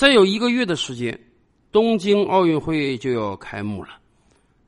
再有一个月的时间，东京奥运会就要开幕了。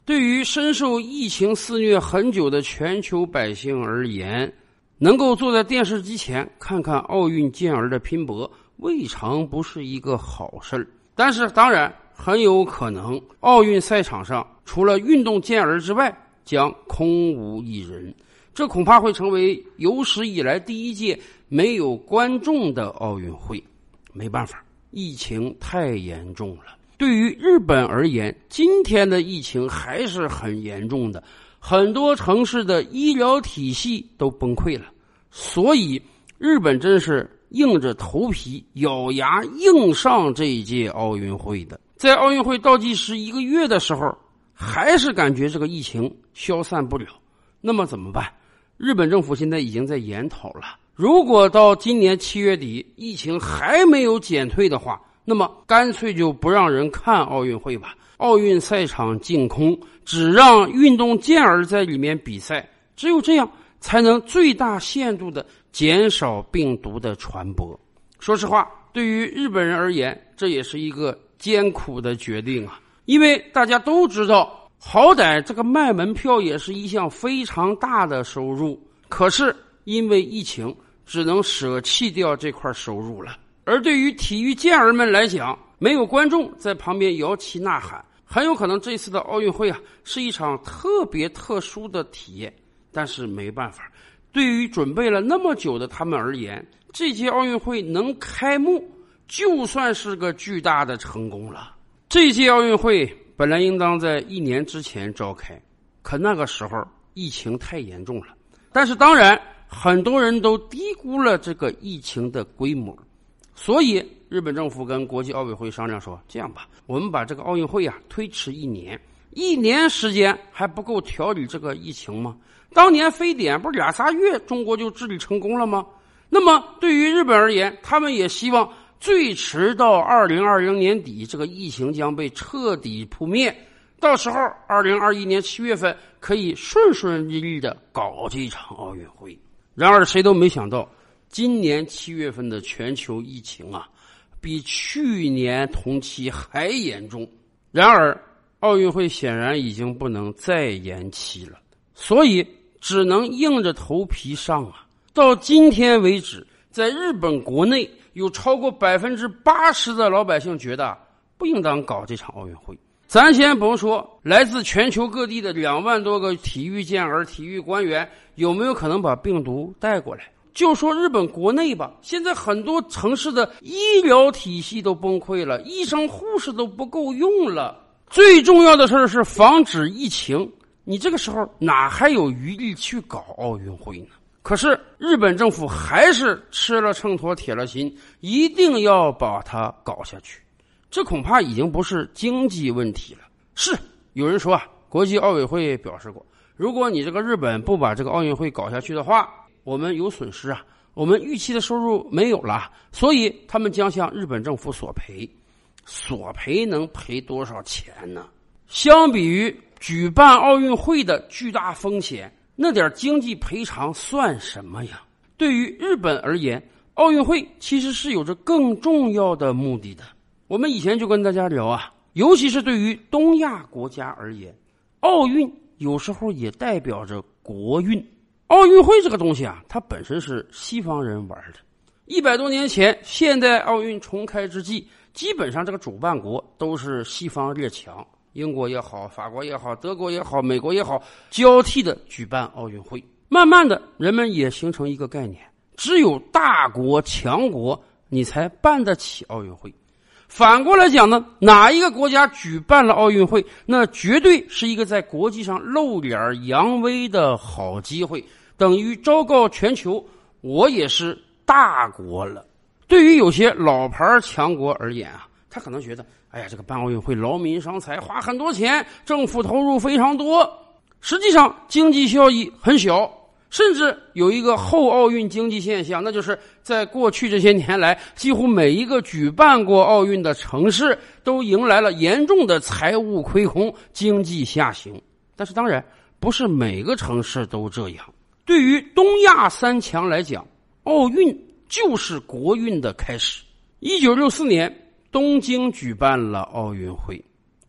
对于深受疫情肆虐很久的全球百姓而言，能够坐在电视机前看看奥运健儿的拼搏，未尝不是一个好事儿。但是，当然很有可能，奥运赛场上除了运动健儿之外，将空无一人。这恐怕会成为有史以来第一届没有观众的奥运会。没办法，疫情太严重了。对于日本而言，今天的疫情还是很严重的，很多城市的医疗体系都崩溃了。所以，日本真是硬着头皮、咬牙硬上这一届奥运会的。在奥运会倒计时一个月的时候，还是感觉这个疫情消散不了。那么怎么办？日本政府现在已经在研讨了。如果到今年七月底疫情还没有减退的话，那么干脆就不让人看奥运会吧。奥运赛场净空，只让运动健儿在里面比赛。只有这样，才能最大限度的减少病毒的传播。说实话，对于日本人而言，这也是一个艰苦的决定啊。因为大家都知道。好歹这个卖门票也是一项非常大的收入，可是因为疫情，只能舍弃掉这块收入了。而对于体育健儿们来讲，没有观众在旁边摇旗呐喊，很有可能这次的奥运会啊是一场特别特殊的体验。但是没办法，对于准备了那么久的他们而言，这届奥运会能开幕，就算是个巨大的成功了。这届奥运会。本来应当在一年之前召开，可那个时候疫情太严重了。但是当然，很多人都低估了这个疫情的规模，所以日本政府跟国际奥委会商量说：“这样吧，我们把这个奥运会啊推迟一年，一年时间还不够调理这个疫情吗？当年非典不是俩仨月中国就治理成功了吗？那么对于日本而言，他们也希望。”最迟到二零二零年底，这个疫情将被彻底扑灭。到时候，二零二一年七月份可以顺顺利利的搞这场奥运会。然而，谁都没想到，今年七月份的全球疫情啊，比去年同期还严重。然而，奥运会显然已经不能再延期了，所以只能硬着头皮上啊。到今天为止，在日本国内。有超过百分之八十的老百姓觉得不应当搞这场奥运会。咱先甭说来自全球各地的两万多个体育健儿、体育官员有没有可能把病毒带过来，就说日本国内吧，现在很多城市的医疗体系都崩溃了，医生护士都不够用了。最重要的事儿是防止疫情，你这个时候哪还有余力去搞奥运会呢？可是日本政府还是吃了秤砣铁了心，一定要把它搞下去。这恐怕已经不是经济问题了。是有人说啊，国际奥委会表示过，如果你这个日本不把这个奥运会搞下去的话，我们有损失啊，我们预期的收入没有了，所以他们将向日本政府索赔。索赔能赔多少钱呢？相比于举办奥运会的巨大风险。那点经济赔偿算什么呀？对于日本而言，奥运会其实是有着更重要的目的的。我们以前就跟大家聊啊，尤其是对于东亚国家而言，奥运有时候也代表着国运。奥运会这个东西啊，它本身是西方人玩的。一百多年前，现代奥运重开之际，基本上这个主办国都是西方列强。英国也好，法国也好，德国也好，美国也好，交替的举办奥运会。慢慢的，人们也形成一个概念：只有大国强国，你才办得起奥运会。反过来讲呢，哪一个国家举办了奥运会，那绝对是一个在国际上露脸扬威的好机会，等于昭告全球，我也是大国了。对于有些老牌强国而言啊。他可能觉得，哎呀，这个办奥运会劳民伤财，花很多钱，政府投入非常多，实际上经济效益很小，甚至有一个后奥运经济现象，那就是在过去这些年来，几乎每一个举办过奥运的城市都迎来了严重的财务亏空、经济下行。但是，当然不是每个城市都这样。对于东亚三强来讲，奥运就是国运的开始。一九六四年。东京举办了奥运会。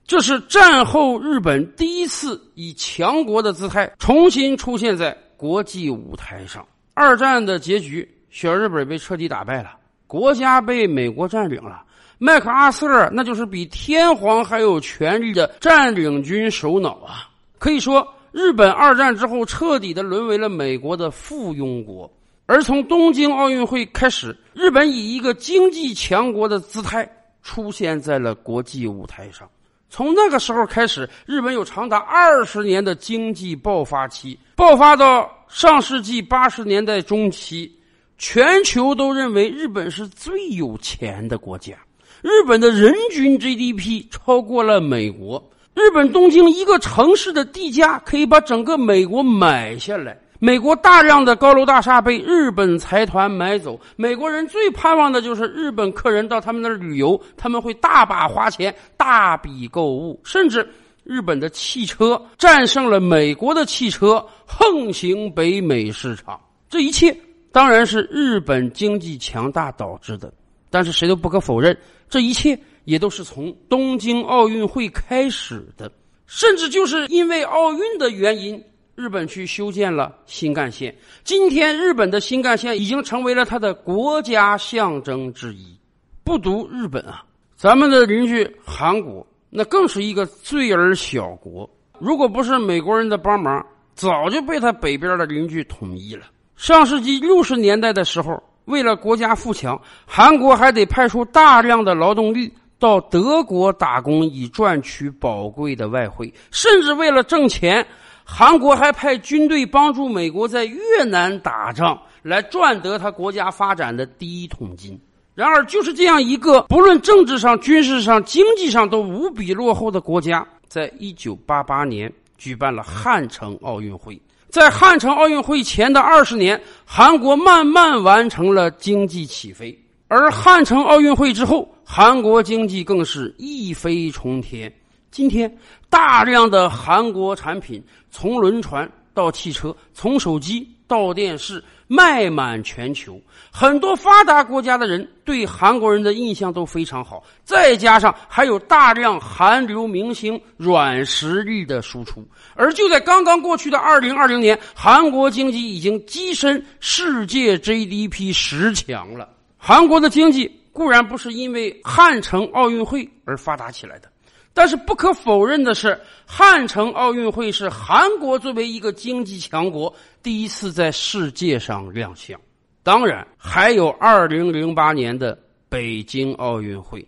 这是战后日本第一次以强国的姿态重新出现在国际舞台上。二战的结局，小日本被彻底打败了，国家被美国占领了。麦克阿瑟那就是比天皇还有权力的占领军首脑啊！可以说，日本二战之后彻底的沦为了美国的附庸国。而从东京奥运会开始，日本以一个经济强国的姿态出现在了国际舞台上。从那个时候开始，日本有长达二十年的经济爆发期，爆发到上世纪八十年代中期，全球都认为日本是最有钱的国家。日本的人均 GDP 超过了美国，日本东京一个城市的地价可以把整个美国买下来。美国大量的高楼大厦被日本财团买走，美国人最盼望的就是日本客人到他们那儿旅游，他们会大把花钱、大笔购物，甚至日本的汽车战胜了美国的汽车，横行北美市场。这一切当然是日本经济强大导致的，但是谁都不可否认，这一切也都是从东京奥运会开始的，甚至就是因为奥运的原因。日本去修建了新干线，今天日本的新干线已经成为了它的国家象征之一。不独日本啊，咱们的邻居韩国那更是一个罪儿小国。如果不是美国人的帮忙，早就被他北边的邻居统一了。上世纪六十年代的时候，为了国家富强，韩国还得派出大量的劳动力到德国打工，以赚取宝贵的外汇，甚至为了挣钱。韩国还派军队帮助美国在越南打仗，来赚得他国家发展的第一桶金。然而，就是这样一个不论政治上、军事上、经济上都无比落后的国家，在一九八八年举办了汉城奥运会。在汉城奥运会前的二十年，韩国慢慢完成了经济起飞，而汉城奥运会之后，韩国经济更是一飞冲天。今天，大量的韩国产品从轮船到汽车，从手机到电视，卖满全球。很多发达国家的人对韩国人的印象都非常好，再加上还有大量韩流明星软实力的输出。而就在刚刚过去的二零二零年，韩国经济已经跻身世界 GDP 十强了。韩国的经济固然不是因为汉城奥运会而发达起来的。但是不可否认的是，汉城奥运会是韩国作为一个经济强国第一次在世界上亮相。当然，还有2008年的北京奥运会，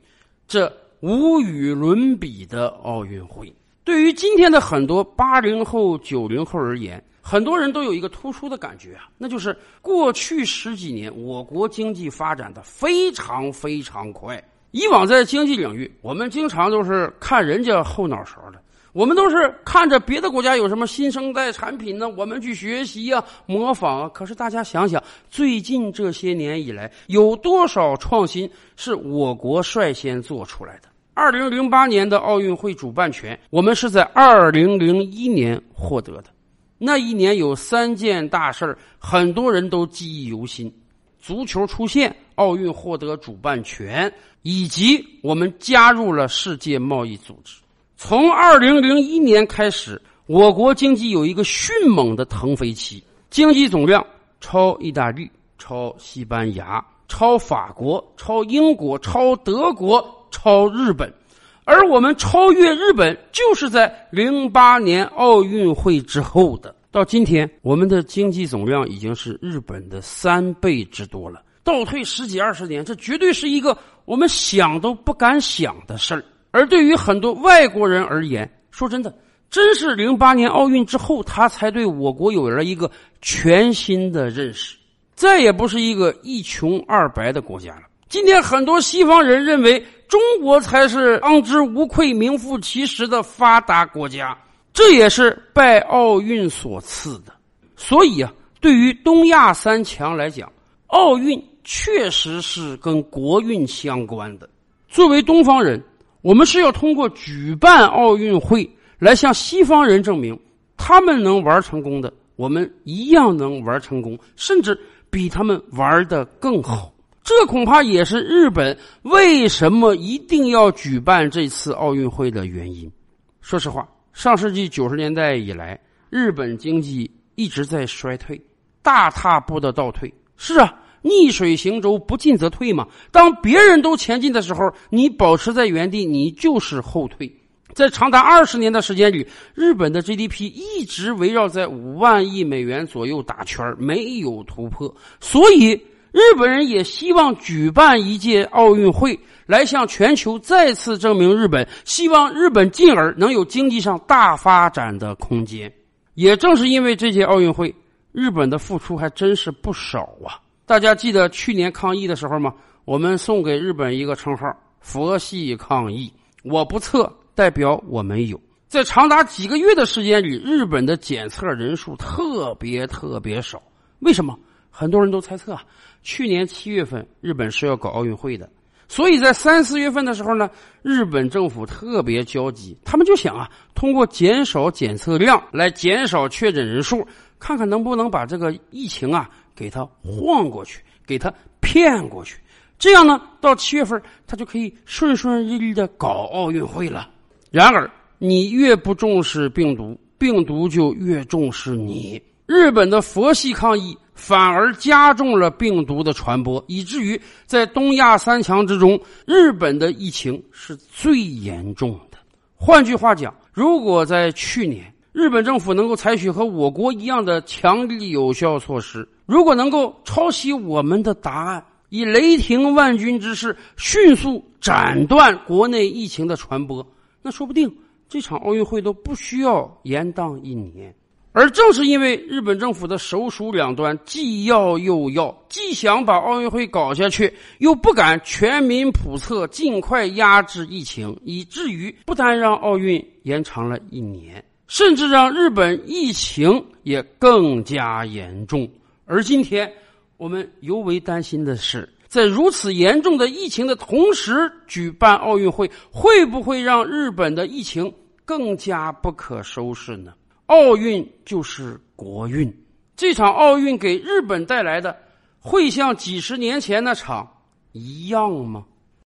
这无与伦比的奥运会。对于今天的很多八零后、九零后而言，很多人都有一个突出的感觉啊，那就是过去十几年我国经济发展的非常非常快。以往在经济领域，我们经常都是看人家后脑勺的，我们都是看着别的国家有什么新生代产品呢，我们去学习呀、模仿啊。可是大家想想，最近这些年以来，有多少创新是我国率先做出来的？二零零八年的奥运会主办权，我们是在二零零一年获得的。那一年有三件大事，很多人都记忆犹新：足球出现，奥运获得主办权。以及我们加入了世界贸易组织。从二零零一年开始，我国经济有一个迅猛的腾飞期，经济总量超意大利、超西班牙、超法国、超英国、超德国、超日本，而我们超越日本，就是在零八年奥运会之后的。到今天，我们的经济总量已经是日本的三倍之多了。倒退十几二十年，这绝对是一个我们想都不敢想的事儿。而对于很多外国人而言，说真的，真是零八年奥运之后，他才对我国有了一个全新的认识，再也不是一个一穷二白的国家了。今天很多西方人认为中国才是当之无愧、名副其实的发达国家，这也是拜奥运所赐的。所以啊，对于东亚三强来讲，奥运。确实是跟国运相关的。作为东方人，我们是要通过举办奥运会来向西方人证明，他们能玩成功的，我们一样能玩成功，甚至比他们玩的更好。这恐怕也是日本为什么一定要举办这次奥运会的原因。说实话，上世纪九十年代以来，日本经济一直在衰退，大踏步的倒退。是啊，逆水行舟，不进则退嘛。当别人都前进的时候，你保持在原地，你就是后退。在长达二十年的时间里，日本的 GDP 一直围绕在五万亿美元左右打圈没有突破。所以，日本人也希望举办一届奥运会，来向全球再次证明日本，希望日本进而能有经济上大发展的空间。也正是因为这届奥运会，日本的付出还真是不少啊！大家记得去年抗疫的时候吗？我们送给日本一个称号“佛系抗疫”，我不测。代表我们有，在长达几个月的时间里，日本的检测人数特别特别少。为什么？很多人都猜测啊，去年七月份日本是要搞奥运会的，所以在三四月份的时候呢，日本政府特别焦急，他们就想啊，通过减少检测量来减少确诊人数，看看能不能把这个疫情啊给他晃过去，给他骗过去。这样呢，到七月份他就可以顺顺利利的搞奥运会了。然而，你越不重视病毒，病毒就越重视你。日本的佛系抗疫反而加重了病毒的传播，以至于在东亚三强之中，日本的疫情是最严重的。换句话讲，如果在去年日本政府能够采取和我国一样的强力有效措施，如果能够抄袭我们的答案，以雷霆万钧之势迅速斩断国内疫情的传播。那说不定这场奥运会都不需要延宕一年，而正是因为日本政府的首鼠两端，既要又要，既想把奥运会搞下去，又不敢全民普测，尽快压制疫情，以至于不单让奥运延长了一年，甚至让日本疫情也更加严重。而今天我们尤为担心的是。在如此严重的疫情的同时举办奥运会，会不会让日本的疫情更加不可收拾呢？奥运就是国运，这场奥运给日本带来的，会像几十年前那场一样吗？